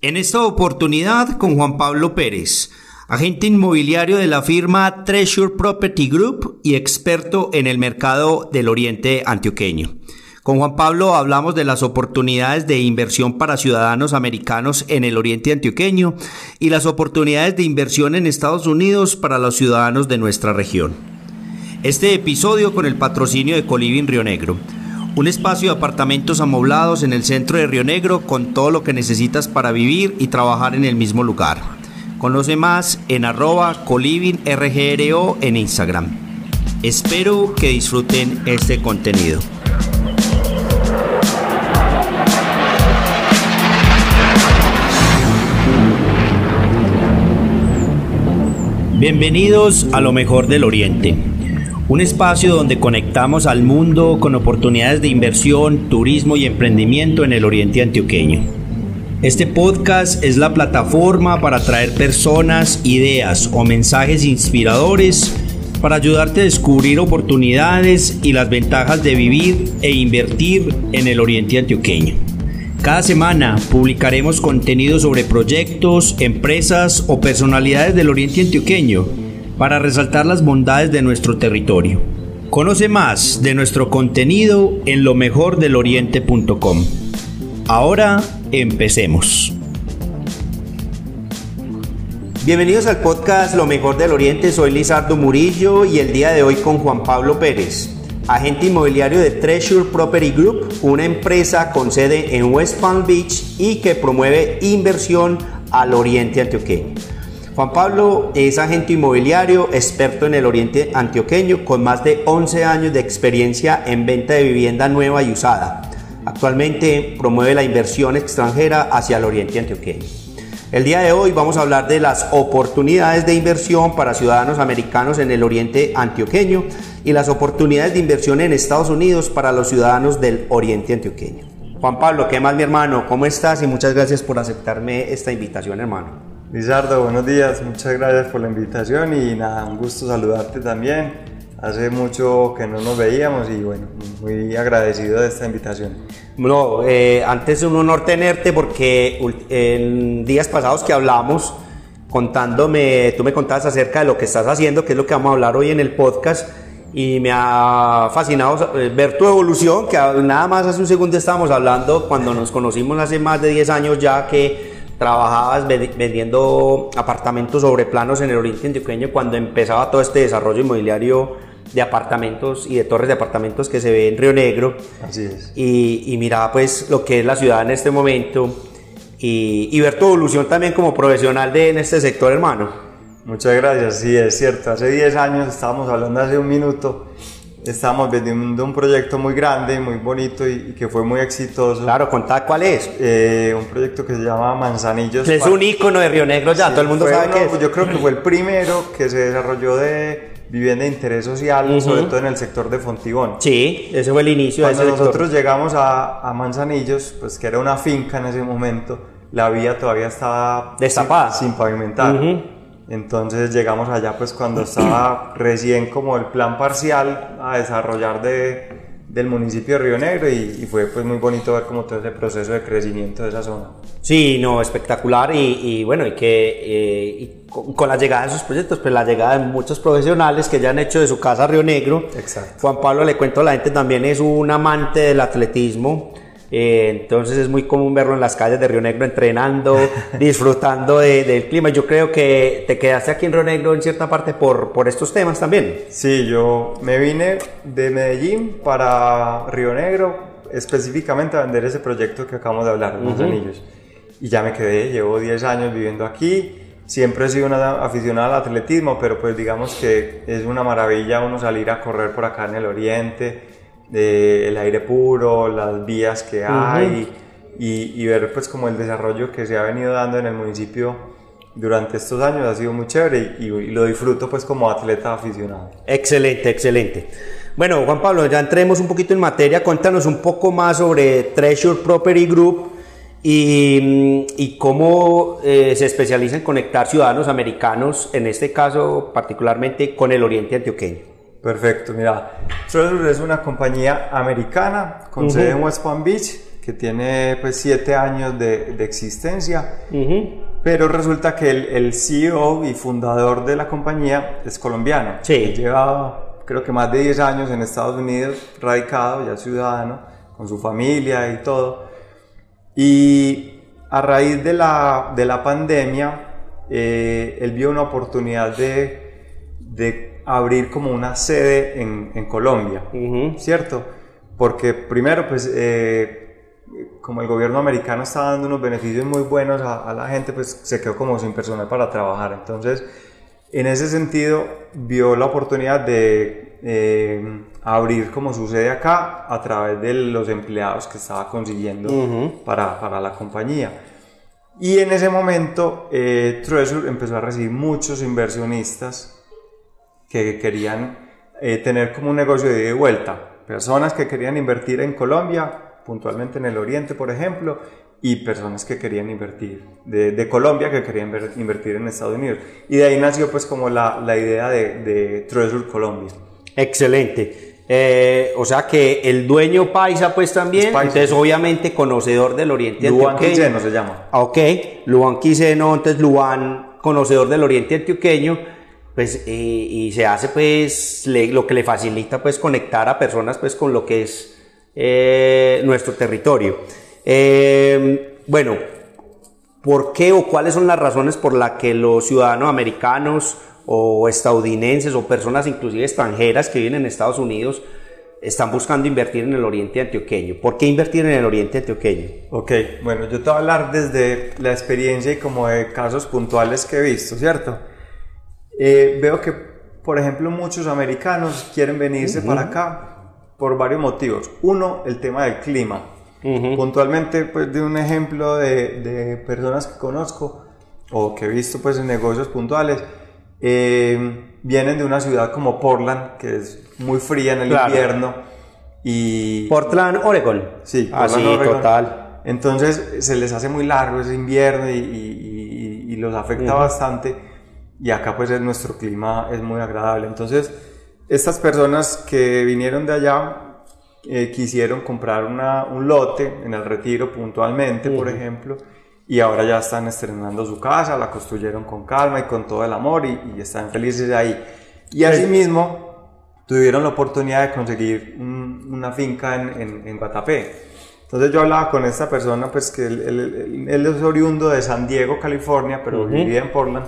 En esta oportunidad con Juan Pablo Pérez, agente inmobiliario de la firma Treasure Property Group y experto en el mercado del Oriente Antioqueño. Con Juan Pablo hablamos de las oportunidades de inversión para ciudadanos americanos en el Oriente Antioqueño y las oportunidades de inversión en Estados Unidos para los ciudadanos de nuestra región. Este episodio con el patrocinio de Coliving Río Negro un espacio de apartamentos amoblados en el centro de Río Negro con todo lo que necesitas para vivir y trabajar en el mismo lugar. Conoce más en arroba en Instagram. Espero que disfruten este contenido. Bienvenidos a lo mejor del Oriente un espacio donde conectamos al mundo con oportunidades de inversión, turismo y emprendimiento en el oriente antioqueño. Este podcast es la plataforma para traer personas, ideas o mensajes inspiradores para ayudarte a descubrir oportunidades y las ventajas de vivir e invertir en el oriente antioqueño. Cada semana publicaremos contenido sobre proyectos, empresas o personalidades del oriente antioqueño para resaltar las bondades de nuestro territorio. Conoce más de nuestro contenido en lo mejor del oriente.com. Ahora empecemos. Bienvenidos al podcast Lo mejor del Oriente, soy Lizardo Murillo y el día de hoy con Juan Pablo Pérez, agente inmobiliario de Treasure Property Group, una empresa con sede en West Palm Beach y que promueve inversión al oriente antioqueño. Juan Pablo es agente inmobiliario, experto en el oriente antioqueño, con más de 11 años de experiencia en venta de vivienda nueva y usada. Actualmente promueve la inversión extranjera hacia el oriente antioqueño. El día de hoy vamos a hablar de las oportunidades de inversión para ciudadanos americanos en el oriente antioqueño y las oportunidades de inversión en Estados Unidos para los ciudadanos del oriente antioqueño. Juan Pablo, ¿qué más mi hermano? ¿Cómo estás? Y muchas gracias por aceptarme esta invitación, hermano. Lizardo, buenos días, muchas gracias por la invitación y nada, un gusto saludarte también. Hace mucho que no nos veíamos y bueno, muy agradecido de esta invitación. No, eh, antes es un honor tenerte porque en días pasados que hablamos, contándome, tú me contabas acerca de lo que estás haciendo, que es lo que vamos a hablar hoy en el podcast, y me ha fascinado eh, ver tu evolución, que nada más hace un segundo estábamos hablando cuando nos conocimos hace más de 10 años ya que trabajabas vendiendo apartamentos sobre planos en el oriente antioqueño cuando empezaba todo este desarrollo inmobiliario de apartamentos y de torres de apartamentos que se ve en Río Negro. Así es. Y, y miraba pues lo que es la ciudad en este momento y, y, ver tu evolución también como profesional de, en este sector, hermano. Muchas gracias, sí, es cierto. Hace 10 años, estábamos hablando hace un minuto, Estamos vendiendo un proyecto muy grande, muy bonito y, que fue muy exitoso. Claro, contá cuál es. Eh, un proyecto que se llama Manzanillos. Es un icono de Río Negro ya, todo el mundo sabe que es. Yo creo que fue el primero que se desarrolló de vivienda de interés social, sobre todo en el sector de Fontibón. Sí, ese fue el inicio Cuando de ese nosotros llegamos a, a, Manzanillos, pues que era una finca en ese momento, la vía todavía estaba destapada, sin, sin pavimentar. Entonces llegamos allá pues cuando estaba recién como el plan parcial a desarrollar de, del municipio de Río Negro y, fue pues muy bonito ver como todo ese proceso de crecimiento de esa zona. Sí, no, espectacular y, y bueno, y que eh, con, la llegada de esos proyectos, pues la llegada de muchos profesionales que ya han hecho de su casa Río Negro. Exacto. Juan Pablo, le cuento a la gente, también es un amante del atletismo. Eh, entonces es muy común verlo en las calles de Río Negro entrenando, disfrutando del clima. Yo creo que te quedaste aquí en Río Negro en cierta parte por, por estos temas también. Sí, yo me vine de Medellín para Río Negro específicamente a vender ese proyecto que acabamos de hablar, Los Anillos. Y ya me quedé, llevo 10 años viviendo aquí. Siempre he sido una aficionada al atletismo, pero pues digamos que es una maravilla uno salir a correr por acá en el oriente el aire puro, las vías que hay y, ver pues como el desarrollo que se ha venido dando en el municipio durante estos años ha sido muy chévere y, lo disfruto pues como atleta aficionado. Excelente, excelente. Bueno, Juan Pablo, ya entremos un poquito en materia, cuéntanos un poco más sobre Treasure Property Group y, y cómo eh, se especializa en conectar ciudadanos americanos, en este caso particularmente con el oriente antioqueño. Perfecto, mira, Treasure es una compañía americana con sede en West Palm Beach que tiene pues siete años de, de existencia, pero resulta que el, el, CEO y fundador de la compañía es colombiano. Sí. Lleva creo que más de 10 años en Estados Unidos, radicado, ya ciudadano, con su familia y todo. Y a raíz de la, de la pandemia, eh, él vio una oportunidad de, de abrir como una sede en, en Colombia, ¿cierto? Porque primero, pues, eh, como el gobierno americano está dando unos beneficios muy buenos a, a, la gente, pues se quedó como sin personal para trabajar. Entonces, en ese sentido, vio la oportunidad de eh, abrir como su sede acá a través de los empleados que estaba consiguiendo uh -huh. para, para la compañía. Y en ese momento, eh, Treasure empezó a recibir muchos inversionistas que querían eh, tener como un negocio de ida y vuelta. Personas que querían invertir en Colombia, puntualmente en el Oriente, por ejemplo, y personas que querían invertir, de, de Colombia que querían ver, invertir en Estados Unidos. Y de ahí nació pues como la, la idea de, de Treasure Colombia. Excelente. Eh, o sea que el dueño paisa pues también, paisa. entonces obviamente conocedor del Oriente Luan. Quiseno se llama. Ah, Ok, Luan Quiseno, entonces Luan, conocedor del Oriente Antioqueño, pues eh, y se hace pues le, lo que le facilita pues conectar a personas pues con lo que es eh, nuestro territorio. Eh, bueno, ¿por qué o cuáles son las razones por las que los ciudadanos americanos o estadounidenses o personas inclusive extranjeras que viven en Estados Unidos están buscando invertir en el Oriente Antioqueño? ¿Por qué invertir en el Oriente Antioqueño? Ok, bueno, yo te voy a hablar desde la experiencia y como de casos puntuales que he visto, ¿cierto? Eh, veo que, por ejemplo, muchos americanos quieren venirse uh -huh. para acá por varios motivos. Uno, el tema del clima. Uh -huh. Puntualmente, pues, de un ejemplo de, de, personas que conozco o que he visto pues en negocios puntuales, eh, vienen de una ciudad como Portland, que es muy fría en el claro. invierno. Y... Portland, Oregon. Sí, Portland, Así, Oregon. total. Entonces se les hace muy largo ese invierno y, y, y los afecta uh -huh. bastante. Y acá pues nuestro clima es muy agradable. Entonces estas personas que vinieron de allá eh, quisieron comprar una, un lote en el retiro puntualmente, uh -huh. por ejemplo, y ahora ya están estrenando su casa, la construyeron con calma y con todo el amor y, y están felices ahí. Y asimismo tuvieron la oportunidad de conseguir un, una finca en, en, en, Guatapé. Entonces yo hablaba con esta persona, pues que él, él, él es oriundo de San Diego, California, pero uh -huh. vivía en Portland.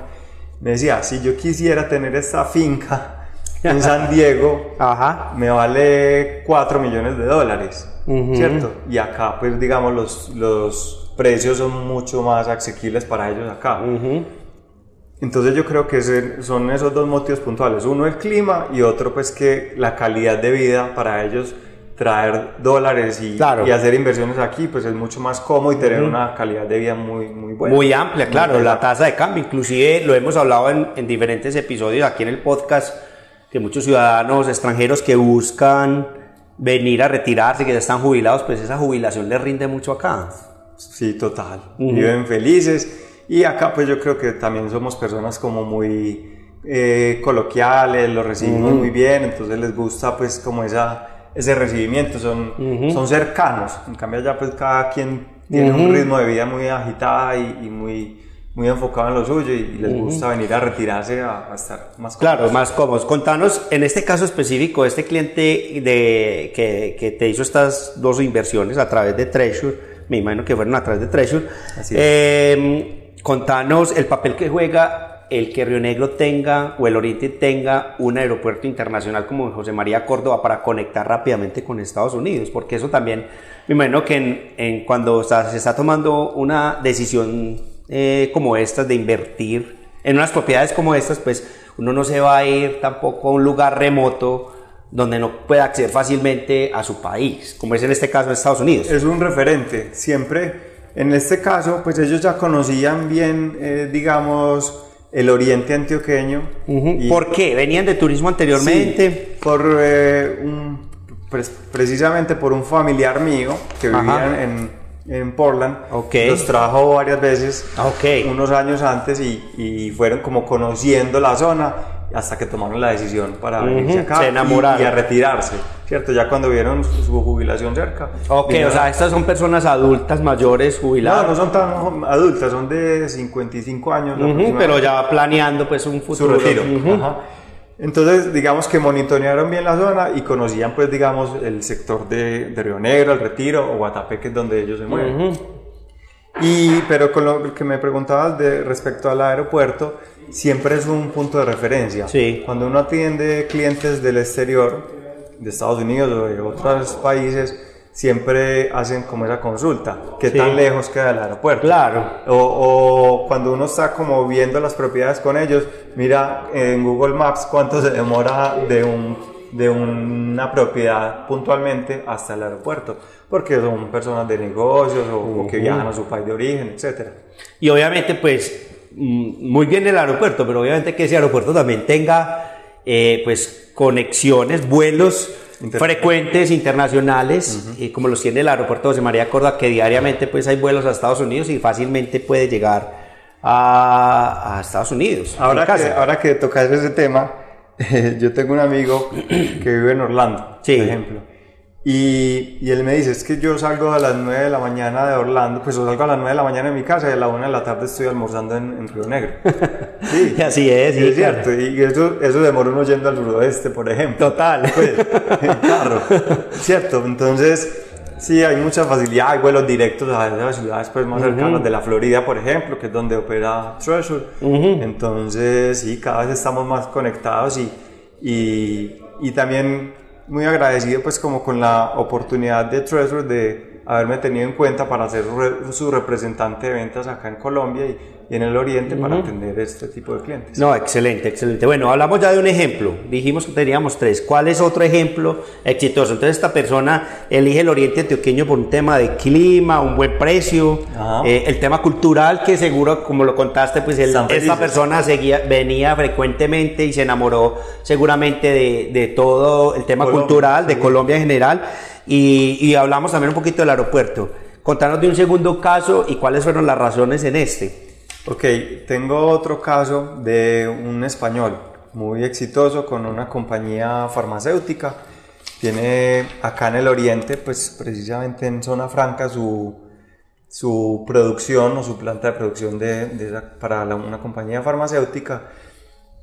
Me decía, si yo quisiera tener esta finca en San Diego Ajá. me vale 4 millones de dólares, uh -huh. ¿cierto? Y acá, pues digamos, los, los precios son mucho más asequibles para ellos acá. Uh -huh. Entonces yo creo que son esos dos motivos puntuales. Uno el clima y otro pues que la calidad de vida para ellos traer dólares y, claro. y hacer inversiones aquí pues es mucho más cómodo y tener uh -huh. una calidad de vida muy, muy buena. Muy amplia, claro. La tasa de cambio, inclusive lo hemos hablado en, en diferentes episodios aquí en el podcast que muchos ciudadanos extranjeros que buscan venir a retirarse, que ya están jubilados, pues esa jubilación les rinde mucho acá. Sí, total. Uh -huh. Viven felices. Y acá pues yo creo que también somos personas como muy eh, coloquiales, lo recibimos uh -huh. muy bien, entonces les gusta pues como esa, ese recibimiento, son, uh -huh. son cercanos. En cambio allá pues cada quien tiene un ritmo de vida muy agitado y, y muy muy enfocado en lo suyo y les gusta uh -huh. venir a retirarse a, a estar más cómodos. Claro, más cómodos. Contanos, en este caso específico, este cliente de, que, que, te hizo estas dos inversiones a través de Treasure, me imagino que fueron a través de Treasure, eh, contanos el papel que juega el que Río Negro tenga o el Oriente tenga un aeropuerto internacional como José María Córdoba para conectar rápidamente con Estados Unidos, porque eso también, me imagino que en, en cuando se está tomando una decisión eh, como estas de invertir en unas propiedades como estas, pues uno no se va a ir tampoco a un lugar remoto donde no pueda acceder fácilmente a su país, como es en este caso Estados Unidos. Es un referente, siempre. En este caso, pues ellos ya conocían bien, eh, digamos, el oriente antioqueño. Uh -huh. ¿Por qué? ¿Venían de turismo anteriormente? Sí, por eh, un, precisamente por un familiar mío que vivía en en Portland. Okay. Los trajo varias veces, okay. unos años antes, y, y, fueron como conociendo la zona. Hasta que tomaron la decisión para venirse acá se enamoraron. Y, y, a retirarse, ¿cierto? Ya cuando vieron su, su jubilación cerca. Ok, o sea, estas son personas adultas, mayores, No, jubiladas. no son tan adultas, son de 55 años. Ujú, aproximadamente. pero ya planeando pues un su futuro. retiro. Ujú. Ajá. Entonces, digamos que monitorearon bien la zona y conocían, pues, digamos, el sector de, de Río Negro, el Retiro o Guatapé, que es donde ellos se mueven. Y, pero con lo que me preguntabas de respecto al aeropuerto, siempre es un punto de referencia. Sí. Cuando uno atiende clientes del exterior, de Estados Unidos o de otros países, siempre hacen como esa consulta, qué Sí. tan lejos queda el aeropuerto. Claro. O, o cuando uno está como viendo las propiedades con ellos, mira en Google Maps cuánto se demora de, un, de una propiedad puntualmente hasta el aeropuerto, porque son personas de negocios o, o que viajan a su país de origen, etc. Y obviamente, pues, muy bien el aeropuerto, pero obviamente que ese aeropuerto también tenga, eh, pues, conexiones, vuelos Inter- frecuentes internacionales, eh, como los tiene el aeropuerto José María Córdoba, que diariamente, pues, hay vuelos a Estados Unidos y fácilmente puede llegar a, a Estados Unidos. Ahora que, ahora que tocas ese tema, yo tengo un amigo que vive en Orlando, Sí. por ejemplo. Y, y él me dice, es que yo salgo a las 9 de la mañana de Orlando, pues yo salgo a las 9 de la mañana de mi casa y a la 1 de la tarde estoy almorzando en, en Río Negro. Sí, Y así es, sí, sí, es claro. cierto. Y eso, eso demora uno yendo al suroeste, por ejemplo. Total. Pues, en carro. Cierto, entonces sí, hay mucha facilidad, hay vuelos directos a las ciudades pues, más cercanas de la Florida, por ejemplo, que es donde opera Treasure. Entonces sí, cada vez estamos más conectados y, y, y también muy agradecido pues como con la oportunidad de Treasure de haberme tenido en cuenta para ser su representante de ventas acá en Colombia y, y en el Oriente para atender este tipo de clientes. No, excelente, excelente. Bueno, hablamos ya de un ejemplo. Dijimos que teníamos tres. ¿Cuál es otro ejemplo exitoso? Entonces, esta persona elige el Oriente Antioqueño por un tema de clima, un buen precio, eh, el tema cultural, que seguro, como lo contaste, pues Están esta persona seguía, venía frecuentemente y se enamoró seguramente de, de todo el tema Colombia, cultural, de sí. Colombia en general. Y, y hablamos también un poquito del aeropuerto. Contanos de un segundo caso y cuáles fueron las razones en este. Ok, tengo otro caso de un español muy exitoso con una compañía farmacéutica. Tiene acá en el oriente, pues precisamente en Zona Franca, su, su producción o su planta de producción de, para la- una compañía farmacéutica.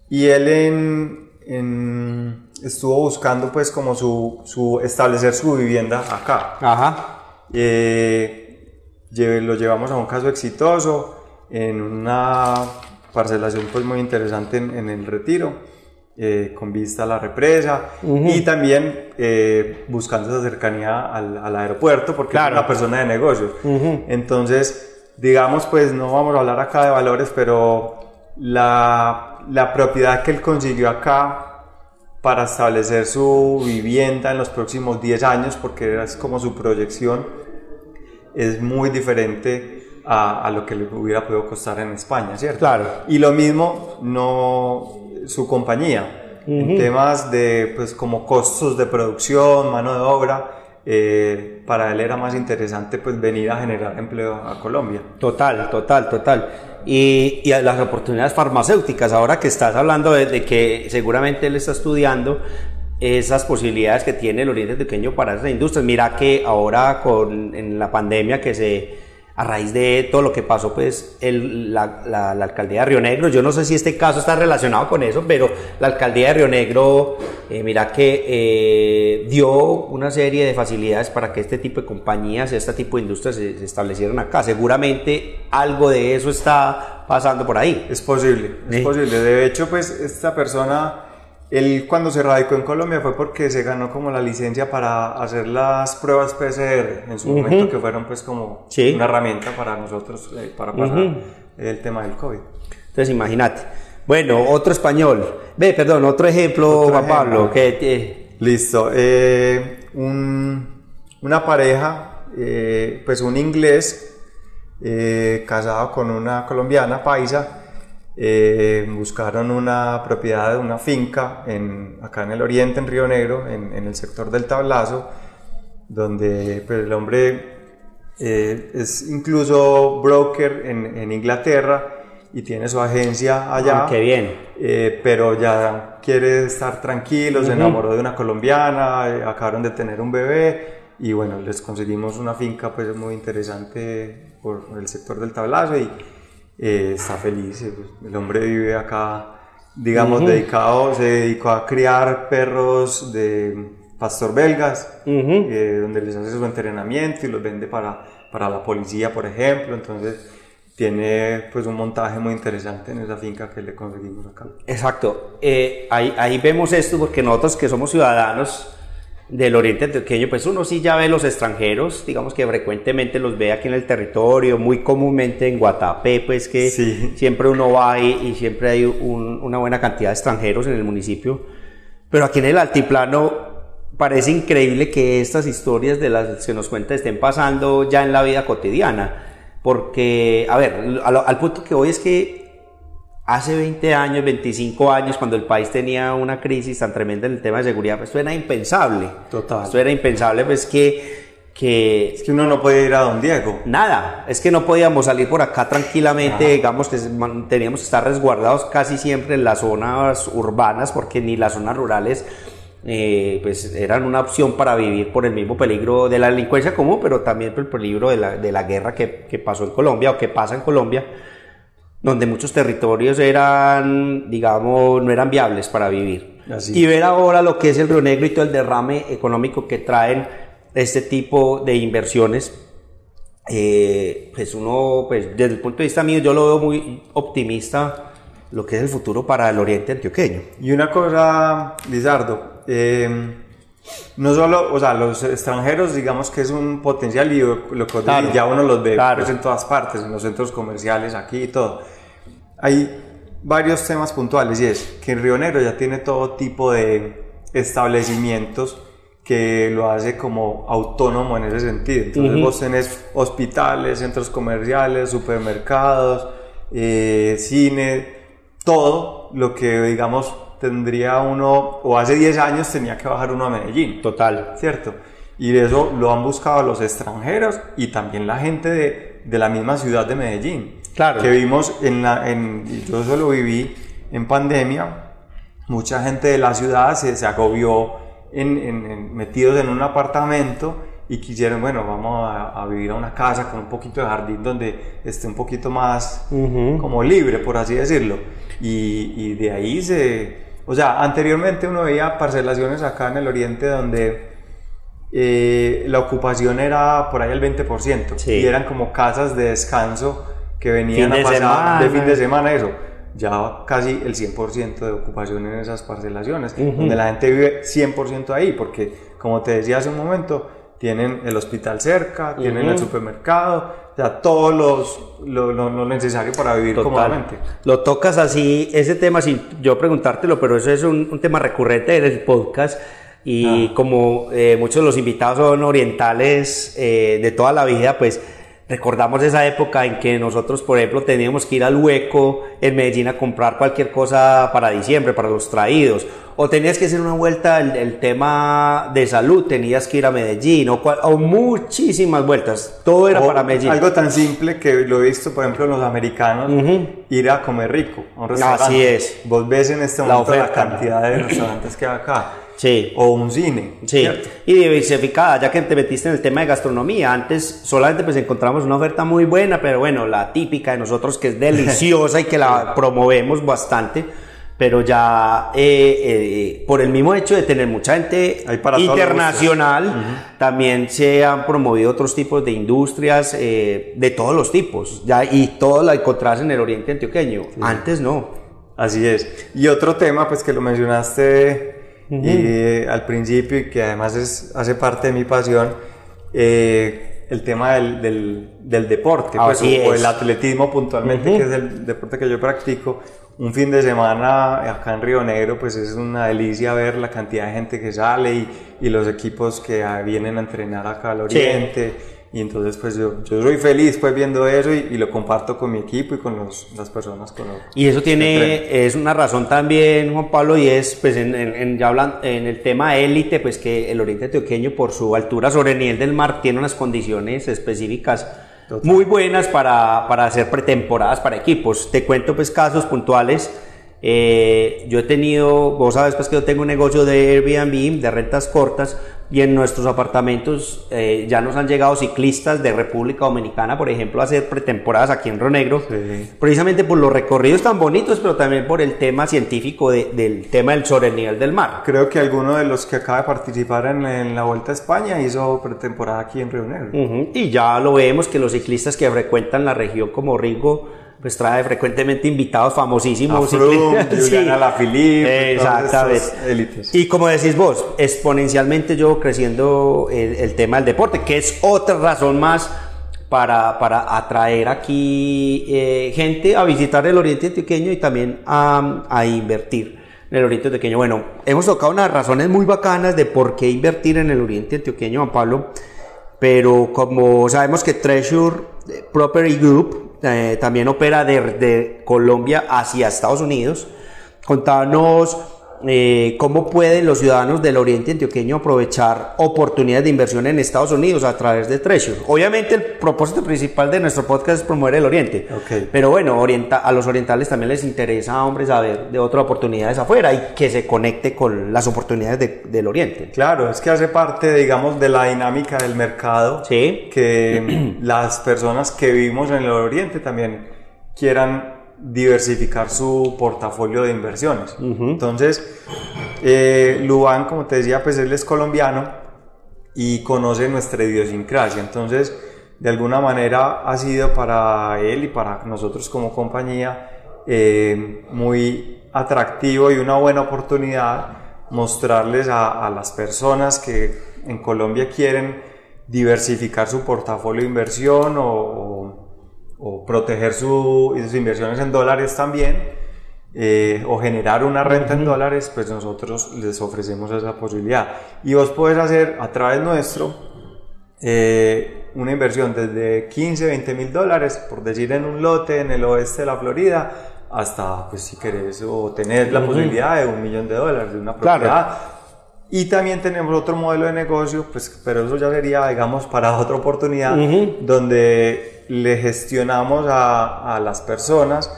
Y él en- en- estuvo buscando pues como su, su establecer su vivienda acá. Ajá. Eh, lo llevamos a un caso exitoso en una parcelación pues muy interesante en, en el retiro eh, con vista a la represa y también eh, buscando esa cercanía al, al aeropuerto porque Claro. es una persona de negocios. Entonces digamos pues no vamos a hablar acá de valores pero la, la propiedad que él consiguió acá para establecer su vivienda en los próximos 10 años, porque es como su proyección, es muy diferente a, a lo que le hubiera podido costar en España, ¿cierto? Claro. Y lo mismo no su compañía, en temas de pues como costos de producción, mano de obra, eh, para él era más interesante pues venir a generar empleo a Colombia. Total, total, total. Y, y las oportunidades farmacéuticas, ahora que estás hablando de, de que seguramente él está estudiando esas posibilidades que tiene el Oriente Antioqueño para esas industrias. Mira que ahora con en la pandemia que se a raíz de todo lo que pasó, pues el- la, la- la alcaldía de Río Negro, yo no sé si este caso está relacionado con eso, pero la alcaldía de Río Negro, eh, mira que eh, dio una serie de facilidades para que este tipo de compañías, este tipo de industrias se, se establecieran acá. Seguramente algo de eso está pasando por ahí. Es posible, es Sí. posible. De hecho, pues esta persona, él cuando se radicó en Colombia fue porque se ganó como la licencia para hacer las pruebas PCR en su momento, que fueron pues como Sí. una herramienta para nosotros eh, para pasar el tema del COVID. Entonces imagínate. Bueno, otro español. Ve, perdón, otro ejemplo, Otro Juan ejemplo. Pablo, que eh, Listo. eh, un- una pareja, eh, pues un inglés eh, casado con una colombiana paisa, eh, buscaron una propiedad una finca en, acá en el oriente, en Río Negro, en, en el sector del Tablazo, donde pues, el hombre eh, es incluso broker en, en Inglaterra y tiene su agencia allá. Ah, qué bien. Eh, pero ya quiere estar tranquilo, se enamoró de una colombiana, eh, acabaron de tener un bebé y bueno, les conseguimos una finca pues muy interesante por el sector del tablazo y eh, está feliz. Pues, el hombre vive acá, digamos, dedicado, se dedicó a criar perros de pastor belgas, donde les hace su entrenamiento y los vende para, para la policía, por ejemplo. Entonces, tiene pues un montaje muy interesante en esa finca que le conseguimos acá. Exacto, eh, ahí, ahí, vemos esto porque nosotros que somos ciudadanos del oriente antioqueño, pues uno sí ya ve los extranjeros, digamos que frecuentemente los ve aquí en el territorio, muy comúnmente en Guatapé, pues que siempre uno va y siempre hay una buena cantidad de extranjeros en el municipio, pero aquí en el altiplano parece increíble que estas historias de las que nos cuenta estén pasando ya en la vida cotidiana porque, a ver, al, punto que hoy es que hace 20 años, 25 años, cuando el país tenía una crisis tan tremenda en el tema de seguridad, pues esto era impensable. Total. Esto era impensable, pues que... Que, es que uno no podía ir a Don Diego. Nada, es que no podíamos salir por acá tranquilamente, digamos que teníamos que estar resguardados casi siempre en las zonas urbanas, porque ni las zonas rurales eh, pues eran una opción para vivir por el mismo peligro de la delincuencia común, pero también por el peligro de la, de la guerra que, que, pasó en Colombia o que pasa en Colombia, donde muchos territorios eran, digamos, no eran viables para vivir. Y ver ahora lo que es el Río Negro y todo el derrame económico que traen este tipo de inversiones, eh, pues uno, pues desde el punto de vista mío, yo lo veo muy optimista lo que es el futuro para el oriente antioqueño. Y una cosa, Lizardo, eh, no solo, o sea, los extranjeros, digamos que es un potencial y lo que ya uno los ve pues, en todas partes, en los centros comerciales, aquí y todo. Hay varios temas puntuales y es que en Río Negro ya tiene todo tipo de establecimientos que lo hace como autónomo en ese sentido. Entonces vos tenés hospitales, centros comerciales, supermercados, eh, cine, todo lo que, digamos, tendría uno, o hace 10 años tenía que bajar uno a Medellín. Total. ¿Cierto? Y eso lo han buscado los extranjeros y también la gente de, de la misma ciudad de Medellín. Claro. Que vimos en la, en, yo eso lo viví en pandemia, mucha gente de la ciudad se, se agobió en, en, metidos en un apartamento y quisieron, bueno, vamos a, vivir a una casa con un poquito de jardín donde esté un poquito más como libre, por así decirlo. Y, y, de ahí se... O sea, anteriormente uno veía parcelaciones acá en el oriente donde eh, la ocupación era por ahí el 20% y eran como casas de descanso que venían a pasar de fin de semana, eso. Ya casi el 100% de ocupación en esas parcelaciones, donde la gente vive 100% ahí, porque como te decía hace un momento, tienen el hospital cerca, tienen el supermercado, o sea, todo los, lo, lo, necesario para vivir cómodamente. Lo tocas así, ese tema, sin yo preguntártelo, pero eso es un, tema recurrente en el podcast. Y ah. como eh, muchos de los invitados son orientales eh, de toda la vida, pues Recordamos esa época en que nosotros, por ejemplo, teníamos que ir al hueco en Medellín a comprar cualquier cosa para diciembre, para los traídos. O tenías que hacer una vuelta el, tema de salud, tenías que ir a Medellín, o, o muchísimas vueltas. Todo era para Medellín. Algo tan simple que lo he visto, por ejemplo, en los americanos, ir a comer rico a un restaurante. Así es. Vos ves en este momento la, la cantidad de restaurantes que hay acá. Sí. O un cine. Sí. Y diversificada, ya que te metiste en el tema de gastronomía. Antes solamente pues encontramos una oferta muy buena, pero bueno, la típica de nosotros que es deliciosa y que la promovemos bastante. Pero ya eh, eh, por el mismo hecho de tener mucha gente internacional, también se han promovido otros tipos de industrias eh, de todos los tipos. Ya, y todo la encontrás en el oriente antioqueño. Antes no. Así es. Y otro tema, pues que lo mencionaste y al principio, y que además es, hace parte de mi pasión, eh, el tema del, del, del deporte, pues, o, el atletismo puntualmente, que es el deporte que yo practico. Un fin de semana acá en Río Negro, pues es una delicia ver la cantidad de gente que sale y, y los equipos que vienen a entrenar acá al oriente. Y entonces pues yo, yo soy feliz pues viendo eso y, lo comparto con mi equipo y con los, las personas con los Y eso tiene, es una razón también Juan Pablo y es pues en, en, ya hablan, en el tema élite pues que el oriente antioqueño por su altura sobre el nivel del mar tiene unas condiciones específicas muy buenas para, para hacer pretemporadas para equipos. Te cuento pues casos puntuales. Eh, yo he tenido, vos sabes pues que yo tengo un negocio de Airbnb, de rentas cortas, y en nuestros apartamentos eh, ya nos han llegado ciclistas de República Dominicana, por ejemplo, a hacer pretemporadas aquí en Río Negro, precisamente por los recorridos tan bonitos, pero también por el tema científico del tema del sobre el nivel del mar. Creo que alguno de los que acaba de participar en, la Vuelta a España hizo pretemporada aquí en Río Negro. Y ya lo vemos que los ciclistas que frecuentan la región como Rigo, pues trae frecuentemente invitados famosísimos. A Froome, sí. la Philippe, exactamente. Y como decís vos, exponencialmente yo creciendo el, tema del deporte, que es otra razón más para, para atraer aquí eh, gente a visitar el Oriente Antioqueño y también a, a invertir en el Oriente Antioqueño. Bueno, hemos tocado unas razones muy bacanas de por qué invertir en el Oriente Antioqueño, Juan Pablo, pero como sabemos que Treasure Property Group eh, también opera de, Colombia hacia Estados Unidos. Contanos eh, cómo pueden los ciudadanos del Oriente Antioqueño aprovechar oportunidades de inversión en Estados Unidos a través de Treasure. Obviamente el propósito principal de nuestro podcast es promover el Oriente, pero bueno, orienta, a los orientales también les interesa, hombre, saber de otras oportunidades afuera y que se conecte con las oportunidades del Oriente. Claro, es que hace parte, digamos, de la dinámica del mercado ¿Sí? que las personas que vivimos en el Oriente también quieran diversificar su portafolio de inversiones. Entonces, eh, Luan, como te decía, pues él es colombiano y conoce nuestra idiosincrasia. Entonces, de alguna manera ha sido para él y para nosotros como compañía eh, muy atractivo y una buena oportunidad mostrarles a, las personas que en Colombia quieren diversificar su portafolio de inversión o o proteger sus inversiones en dólares también, eh, o generar una renta en dólares, pues nosotros les ofrecemos esa posibilidad. Y vos puedes hacer a través nuestro eh, una inversión desde 15, 20 mil dólares, por decir en un lote en el oeste de la Florida, hasta, pues si querés, o tener la posibilidad de un millón de dólares de una propiedad. Y también tenemos otro modelo de negocio, pues, pero eso ya sería, digamos, para otra oportunidad, donde le gestionamos a, a, las personas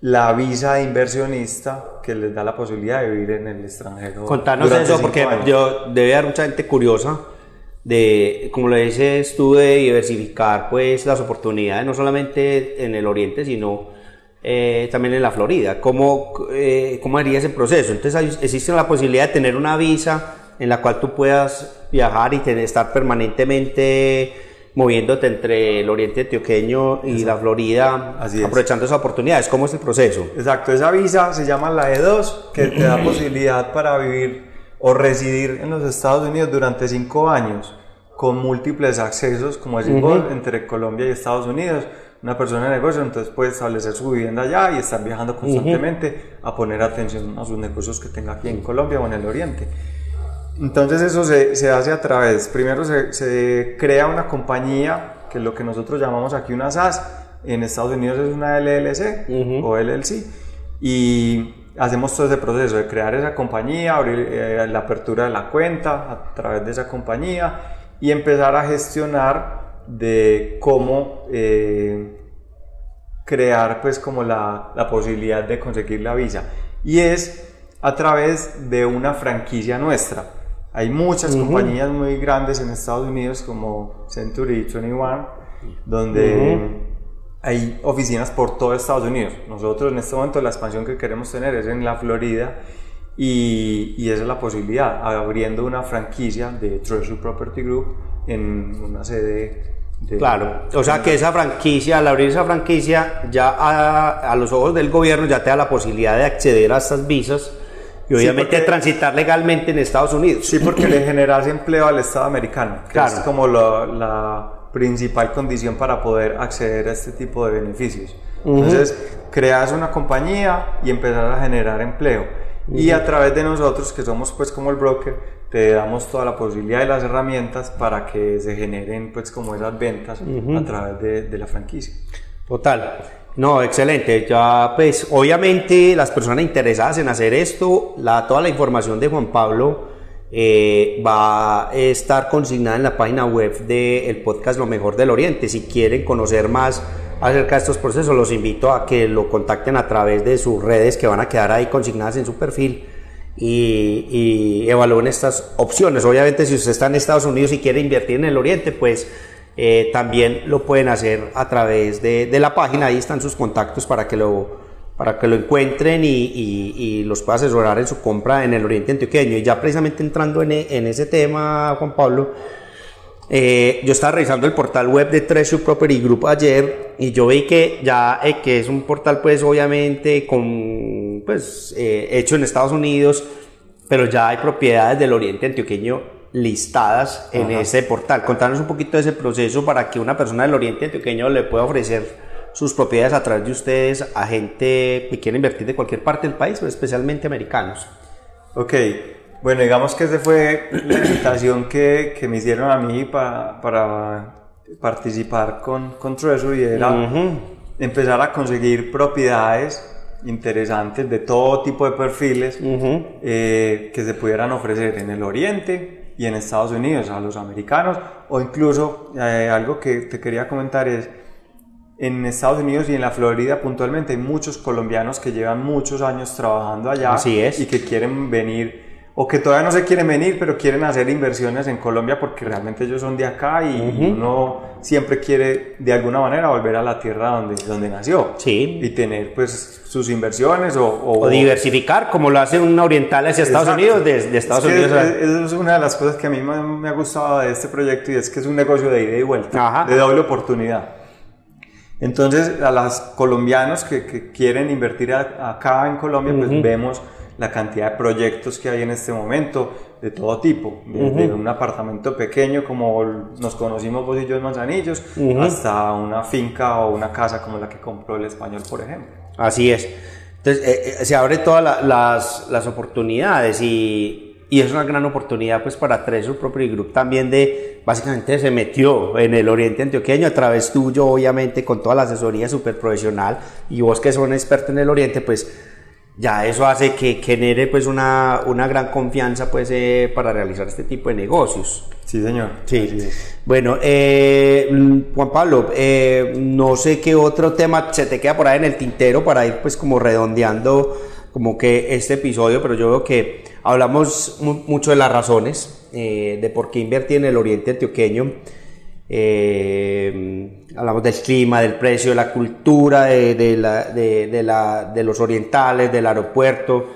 la visa de inversionista que les da la posibilidad de vivir en el extranjero. Contanos eso, porque yo debe haber mucha gente curiosa de, como lo dices tú, de diversificar pues las oportunidades, no solamente en el oriente, sino eh, también en la Florida. ¿Cómo, eh, ¿Cómo haría ese proceso? Entonces existe la posibilidad de tener una visa en la cual tú puedas viajar y tener, estar permanentemente moviéndote entre el oriente antioqueño y la Florida, aprovechando esas oportunidades. ¿Cómo es el proceso? Exacto, esa visa se llama la E2, que te da posibilidad para vivir o residir en los Estados Unidos durante cinco años, con múltiples accesos, como decimos, entre Colombia y Estados Unidos. Una persona de negocio, entonces puede establecer su vivienda allá y estar viajando constantemente a poner atención a sus negocios que tenga aquí en Colombia o en el Oriente. Entonces eso se, se hace a través, primero se, se, crea una compañía, que es lo que nosotros llamamos aquí una SAS, en Estados Unidos es una LLC o LLC, y hacemos todo ese proceso de crear esa compañía, abrir eh, la apertura de la cuenta a través de esa compañía y empezar a gestionar de cómo eh, crear pues como la, la posibilidad de conseguir la visa. Y es a través de una franquicia nuestra. Hay muchas compañías muy grandes en Estados Unidos como Century 21, donde hay oficinas por todo Estados Unidos. Nosotros en este momento la expansión que queremos tener es en la Florida y, y esa es la posibilidad, abriendo una franquicia de Treasure Property Group en una sede de, claro, o sea que esa franquicia, al abrir esa franquicia, ya a, a, los ojos del gobierno ya te da la posibilidad de acceder a estas visas y obviamente transitar legalmente en Estados Unidos. Sí, porque le generas empleo al Estado americano, que es como la principal condición para poder acceder a este tipo de beneficios. Entonces, creas una compañía y empezar a generar empleo. Y a través de nosotros, que somos pues como el broker, te damos toda la posibilidad y las herramientas para que se generen pues como esas ventas a través de, de la franquicia. Total. No, excelente. Ya, pues, obviamente las personas interesadas en hacer esto, la, toda la información de Juan Pablo eh, va a estar consignada en la página web del podcast Lo Mejor del Oriente. Si quieren conocer más acerca de estos procesos, los invito a que lo contacten a través de sus redes que van a quedar ahí consignadas en su perfil y, y evalúen estas opciones. Obviamente, si usted está en Estados Unidos y quiere invertir en el Oriente, pues eh, también lo pueden hacer a través de, la página. Ahí están sus contactos para que lo, para que lo encuentren y, los pueda asesorar en su compra en el Oriente Antioqueño. Y ya precisamente entrando en, en ese tema, Juan Pablo, eh, yo estaba revisando el portal web de Treasure Property Group ayer y yo vi que ya eh, que es un portal pues obviamente con pues eh, hecho en Estados Unidos, pero ya hay propiedades del Oriente Antioqueño listadas en Ajá. ese portal. Contanos un poquito de ese proceso para que una persona del Oriente Antioqueño le pueda ofrecer sus propiedades a través de ustedes a gente que quiere invertir de cualquier parte del país, pero especialmente americanos. Ok, bueno, digamos que esa fue la invitación que, que me hicieron a mí para, para participar con, con Treasury, era uh -huh. empezar a conseguir propiedades interesantes de todo tipo de perfiles uh -huh. eh, que se pudieran ofrecer en el Oriente y en Estados Unidos a los americanos o incluso eh, algo que te quería comentar es en Estados Unidos y en la Florida puntualmente hay muchos colombianos que llevan muchos años trabajando allá Así es. y que quieren venir o que todavía no se quieren venir, pero quieren hacer inversiones en Colombia porque realmente ellos son de acá y uh -huh. uno siempre quiere de alguna manera volver a la tierra donde, donde nació. Sí. Y tener pues sus inversiones o... O, o diversificar, como lo hace un oriental hacia Estados Exacto. Unidos, de, de Estados es Unidos. Es, es, una de las cosas que a mí me, me, ha gustado de este proyecto y es que es un negocio de ida y vuelta, Ajá. de doble oportunidad. Entonces, a los colombianos que, que quieren invertir a, acá en Colombia, uh -huh. pues vemos la cantidad de proyectos que hay en este momento de todo tipo, desde uh -huh. un apartamento pequeño como nos conocimos vos y yo en Manzanillos, uh -huh. hasta una finca o una casa como la que compró el español, por ejemplo. Así es. Entonces, eh, eh, se abren todas la, las, las oportunidades y, y, es una gran oportunidad pues para Treasure Property Group también de, básicamente se metió en el oriente antioqueño a través tuyo, obviamente, con toda la asesoría súper profesional y vos que son expertos en el oriente, pues ya eso hace que genere pues una, una gran confianza pues eh, para realizar este tipo de negocios. Sí, señor. Sí. Bueno, eh, Juan Pablo, eh, no sé qué otro tema se te queda por ahí en el tintero para ir pues como redondeando como que este episodio, pero yo veo que hablamos mucho de las razones de por qué invertir en el oriente antioqueño. Hablamos del clima, del precio, de la cultura de, de, la, de, la, de los orientales, del aeropuerto,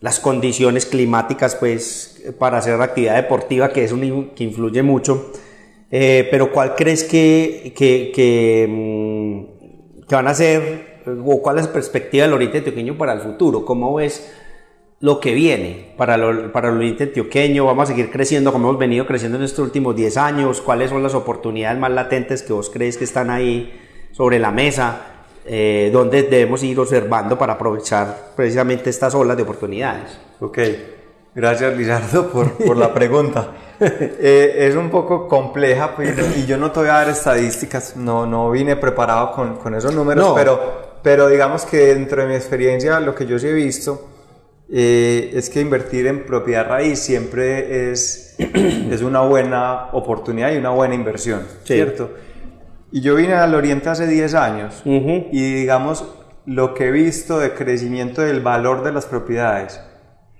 las condiciones climáticas pues para hacer la actividad deportiva que es un que influye mucho. Eh, pero ¿cuál crees que, que, que, mm, que, van a ser o cuál es la perspectiva del Oriente Antioqueño para el futuro? ¿Cómo ves lo que viene para, lo, para el Oriente Antioqueño? ¿Vamos a seguir creciendo como hemos venido creciendo en estos últimos 10 años? ¿Cuáles son las oportunidades más latentes que vos crees que están ahí sobre la mesa? Eh, ¿Dónde debemos ir observando para aprovechar precisamente estas olas de oportunidades? Ok, gracias Lizardo por, por la pregunta. eh, es un poco compleja pues, y yo no te voy a dar estadísticas, no, no vine preparado con, con esos números, no. pero, pero digamos que dentro de mi experiencia, lo que yo sí he visto, eh, es que invertir en propiedad raíz siempre es, es una buena oportunidad y una buena inversión, sí. ¿cierto? Y yo vine al Oriente hace 10 años uh -huh. y digamos lo que he visto de crecimiento del valor de las propiedades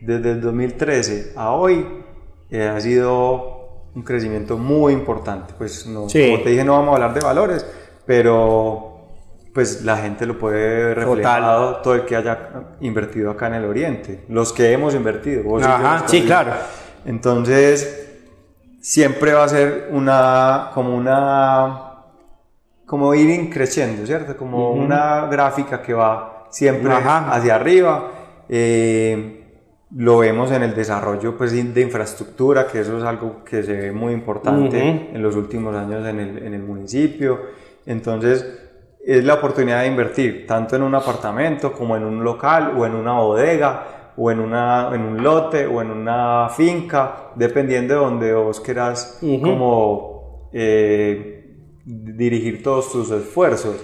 desde el 2013 a hoy eh, ha sido un crecimiento muy importante. Pues no, sí. como te dije no vamos a hablar de valores, pero pues la gente lo puede ver reflejado Total. todo el que haya invertido acá en el Oriente, los que hemos invertido. Vos Ajá, sí, claro. Entonces, siempre va a ser una, como una, como ir creciendo, ¿cierto? Como uh -huh. una gráfica que va siempre Ajá. hacia arriba. Eh, lo vemos en el desarrollo pues, de infraestructura, que eso es algo que se ve muy importante uh -huh. en los últimos años en el, en el municipio. Entonces, es la oportunidad de invertir tanto en un apartamento como en un local o en una bodega o en, una, en un lote o en una finca, dependiendo de donde vos quieras uh -huh. como eh, dirigir todos tus esfuerzos.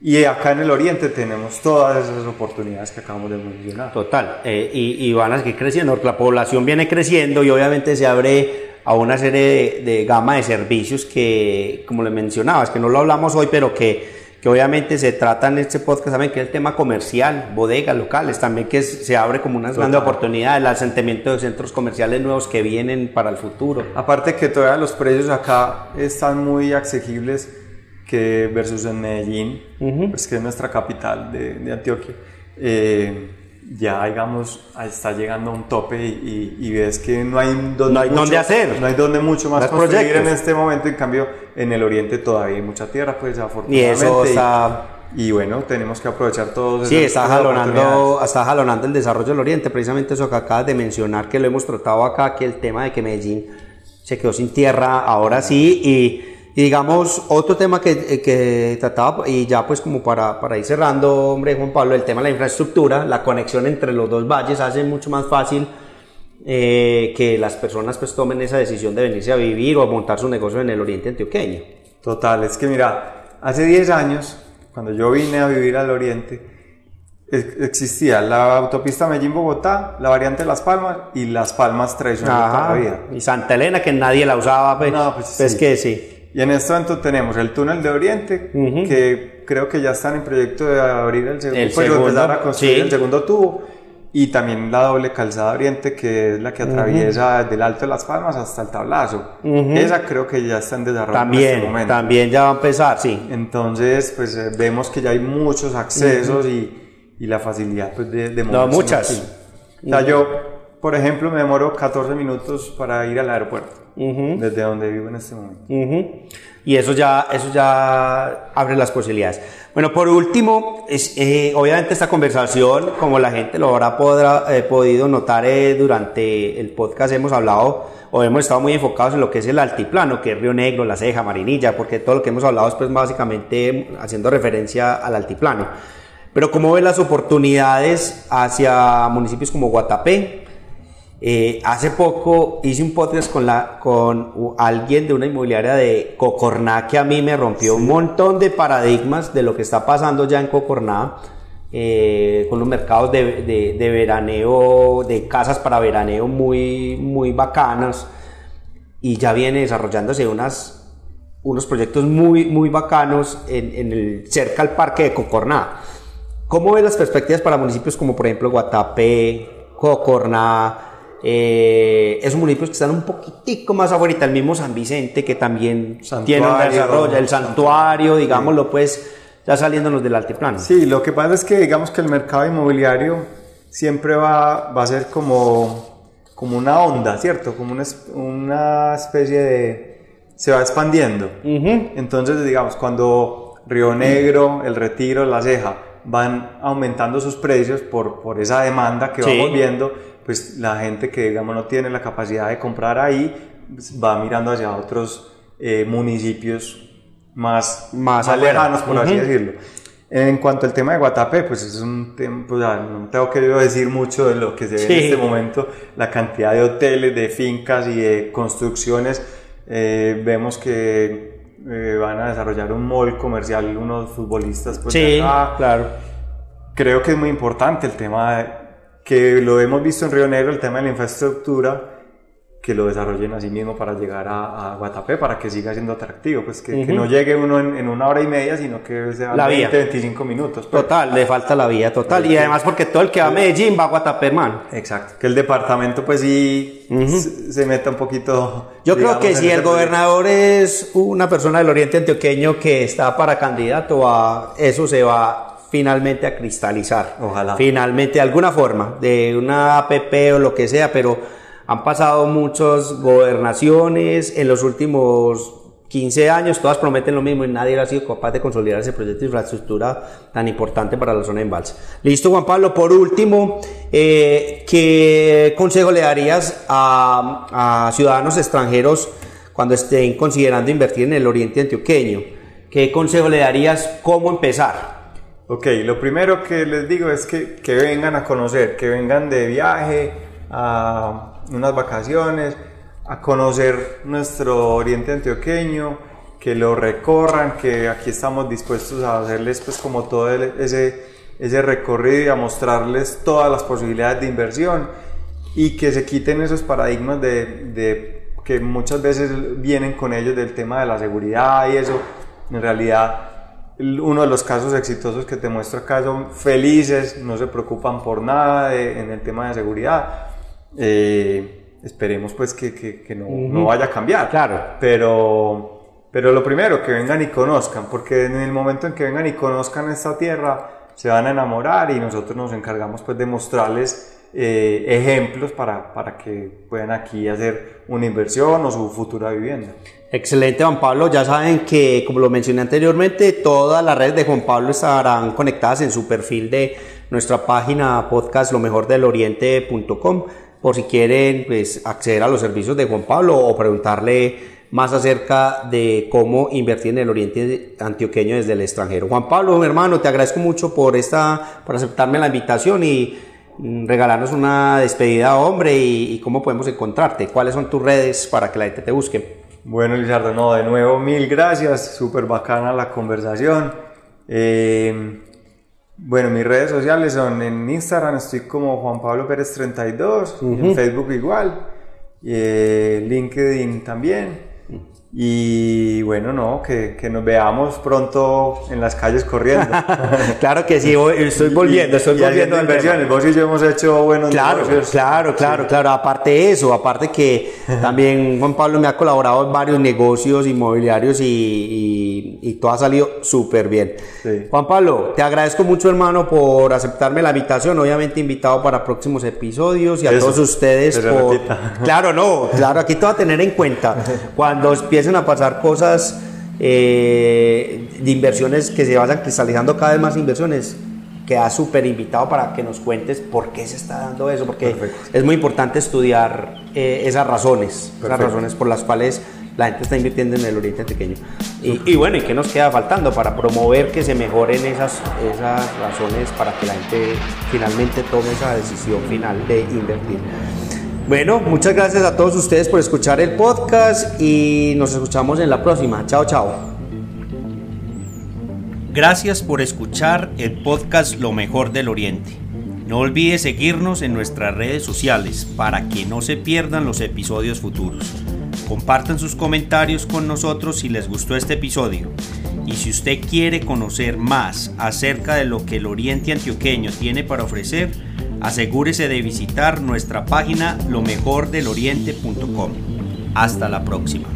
Y acá en el oriente tenemos todas esas oportunidades que acabamos de mencionar. Total, eh, y, y, van a seguir creciendo, la población viene creciendo y obviamente se abre a una serie de, de gama de servicios que, como le mencionabas, que no lo hablamos hoy, pero que que obviamente se trata en este podcast también, que es el tema comercial, bodegas locales, también que se abre como unas grandes oportunidades, el asentamiento de centros comerciales nuevos que vienen para el futuro. Aparte que todavía los precios acá están muy accesibles que versus en Medellín, pues que es nuestra capital de, de Antioquia. Eh, ya digamos está llegando a un tope y, ves que no hay donde, no hay donde hacer. no hay donde mucho más construir en este momento. En cambio en el oriente todavía hay mucha tierra pues afortunadamente y eso está y, bueno tenemos que aprovechar todos sí está jalonando está jalonando el desarrollo del oriente. Precisamente eso que acabas de mencionar que lo hemos tratado acá que el tema de que Medellín se quedó sin tierra ahora sí y y digamos, otro tema que, eh, que, trataba, y ya pues como para, para ir cerrando, hombre, Juan Pablo, el tema de la infraestructura, la conexión entre los dos valles hace mucho más fácil eh, que las personas pues tomen esa decisión de venirse a vivir o a montar su negocio en el oriente antioqueño. Total, es que mira, hace 10 años, cuando yo vine a vivir al oriente, existía la autopista Medellín-Bogotá, la variante Las Palmas y Las Palmas tradicional todavía. Y Santa Elena, que nadie la usaba, pues, no, pues, pues que sí. Y en este momento tenemos el túnel de Oriente, que creo que ya están en proyecto de abrir el segundo, el pues, segundo a construir el segundo tubo. Y también la doble calzada Oriente, que es la que atraviesa del Alto de las Palmas hasta el Tablazo. Esa creo que ya está en desarrollo también, en este momento. También ya va a empezar, sí. Entonces, pues eh, vemos que ya hay muchos accesos y, y, la facilidad pues, de, de No, muchas. O sea, yo, por ejemplo, me demoro 14 minutos para ir al aeropuerto desde donde vivo en este momento. Y eso ya, eso ya abre las posibilidades. Bueno, por último, es, eh, obviamente esta conversación, como la gente lo habrá podrá, eh, podido notar eh, durante el podcast, hemos hablado o hemos estado muy enfocados en lo que es el altiplano, que es Río Negro, La Ceja, Marinilla, porque todo lo que hemos hablado es pues básicamente haciendo referencia al altiplano. Pero ¿cómo ven las oportunidades hacia municipios como Guatapé, eh, hace poco hice un podcast con, la, con alguien de una inmobiliaria de Cocorná que a mí me rompió un montón de paradigmas de lo que está pasando ya en Cocorná, eh, con los mercados de, de, veraneo, de casas para veraneo muy, muy bacanas, y ya viene desarrollándose unas, unos proyectos muy, muy bacanos en, en el, cerca al parque de Cocorná. ¿Cómo ven las perspectivas para municipios como por ejemplo Guatapé, Cocorná, eh, esos municipios que están un poquitico más afuera, el mismo San Vicente, que también tiene un desarrollo, el santuario, digámoslo, pues, ya saliéndonos del altiplano. Sí, lo que pasa es que, digamos que el mercado inmobiliario siempre va, va a ser como, como una onda, ¿cierto? Como una, una especie de... se va expandiendo. Entonces, digamos, cuando Río Negro, El Retiro, La Ceja van aumentando sus precios por, por esa demanda que vamos viendo, pues la gente que digamos no tiene la capacidad de comprar ahí pues, va mirando hacia otros eh, municipios más, más, lejanos, por así decirlo. En cuanto al tema de Guatapé, pues es un tema, pues, no tengo que decir mucho de lo que se ve en este momento, la cantidad de hoteles, de fincas y de construcciones. Eh, vemos que eh, van a desarrollar un mall comercial unos futbolistas. Pues, sí, claro. Creo que es muy importante el tema de, que lo hemos visto en Río Negro, el tema de la infraestructura, que lo desarrollen así mismo para llegar a, a Guatapé, para que siga siendo atractivo, pues que, que no llegue uno en, en, una hora y media, sino que sea la 20, 25 minutos. Pues. Total, le falta la vía total. Y además porque todo el que va a Medellín va a Guatapé, hermano. Exacto. Que el departamento pues sí se, meta un poquito... Yo creo que si el gobernador es una persona del oriente antioqueño que está para candidato a eso se va finalmente a cristalizar. Ojalá. Finalmente, de alguna forma, de una APP o lo que sea, pero han pasado muchas gobernaciones en los últimos 15 años, todas prometen lo mismo y nadie ha sido capaz de consolidar ese proyecto de infraestructura tan importante para la zona de embalse. Listo, Juan Pablo. Por último, eh, ¿qué consejo le darías a, a ciudadanos extranjeros cuando estén considerando invertir en el oriente antioqueño? ¿Qué consejo le darías? ¿Cómo empezar? Ok, lo primero que les digo es que, que vengan a conocer, que vengan de viaje a unas vacaciones, a conocer nuestro oriente antioqueño, que lo recorran, que aquí estamos dispuestos a hacerles pues como todo ese, ese recorrido y a mostrarles todas las posibilidades de inversión y que se quiten esos paradigmas de, de que muchas veces vienen con ellos del tema de la seguridad y eso. En realidad, uno de los casos exitosos que te muestro acá son felices, no se preocupan por nada en el tema de seguridad. Eh, esperemos pues que, que, que no, no, vaya a cambiar. Claro. Pero pero lo primero, que vengan y conozcan, porque en el momento en que vengan y conozcan esta tierra, se van a enamorar y nosotros nos encargamos pues de mostrarles eh, ejemplos para, para que puedan aquí hacer una inversión o su futura vivienda. Excelente Juan Pablo, ya saben que como lo mencioné anteriormente, todas las redes de Juan Pablo estarán conectadas en su perfil de nuestra página podcast lo mejor del oriente.com por si quieren pues, acceder a los servicios de Juan Pablo o preguntarle más acerca de cómo invertir en el oriente antioqueño desde el extranjero. Juan Pablo, hermano, te agradezco mucho por, esta, por aceptarme la invitación y regalarnos una despedida, hombre, y, cómo podemos encontrarte. ¿Cuáles son tus redes para que la gente te busque? Bueno, Lizardo, no, de nuevo mil gracias, súper bacana la conversación. Eh, bueno, mis redes sociales son en Instagram, estoy como Juan Pablo Pérez 32, en Facebook igual, eh, LinkedIn también. Y bueno, no, que, que, nos veamos pronto en las calles corriendo. claro que sí, estoy volviendo, estoy volviendo. a inversiones, vos y yo hemos hecho buenos claro, negocios. Claro, claro, claro. Aparte de eso, aparte que también Juan Pablo me ha colaborado en varios negocios inmobiliarios y, y, todo ha salido súper bien. Juan Pablo, te agradezco mucho, hermano, por aceptarme la invitación. Obviamente invitado para próximos episodios y a todos ustedes por... Claro, no, claro, aquí te voy a tener en cuenta. Cuando empiecen a pasar cosas eh, de inversiones que se vayan cristalizando cada vez más inversiones, queda súper invitado para que nos cuentes por qué se está dando eso, porque es muy importante estudiar eh, esas razones, esas razones por las cuales la gente está invirtiendo en el Oriente Pequeño. Y, bueno, ¿y qué nos queda faltando para promover que se mejoren esas, esas razones para que la gente finalmente tome esa decisión final de invertir? Bueno, muchas gracias a todos ustedes por escuchar el podcast y nos escuchamos en la próxima. Chao, chao. Gracias por escuchar el podcast Lo mejor del Oriente. No olvides seguirnos en nuestras redes sociales para que no se pierdan los episodios futuros. Compartan sus comentarios con nosotros si les gustó este episodio. Y si usted quiere conocer más acerca de lo que el Oriente Antioqueño tiene para ofrecer, asegúrese de visitar nuestra página lomejordeloriente.com. Hasta la próxima.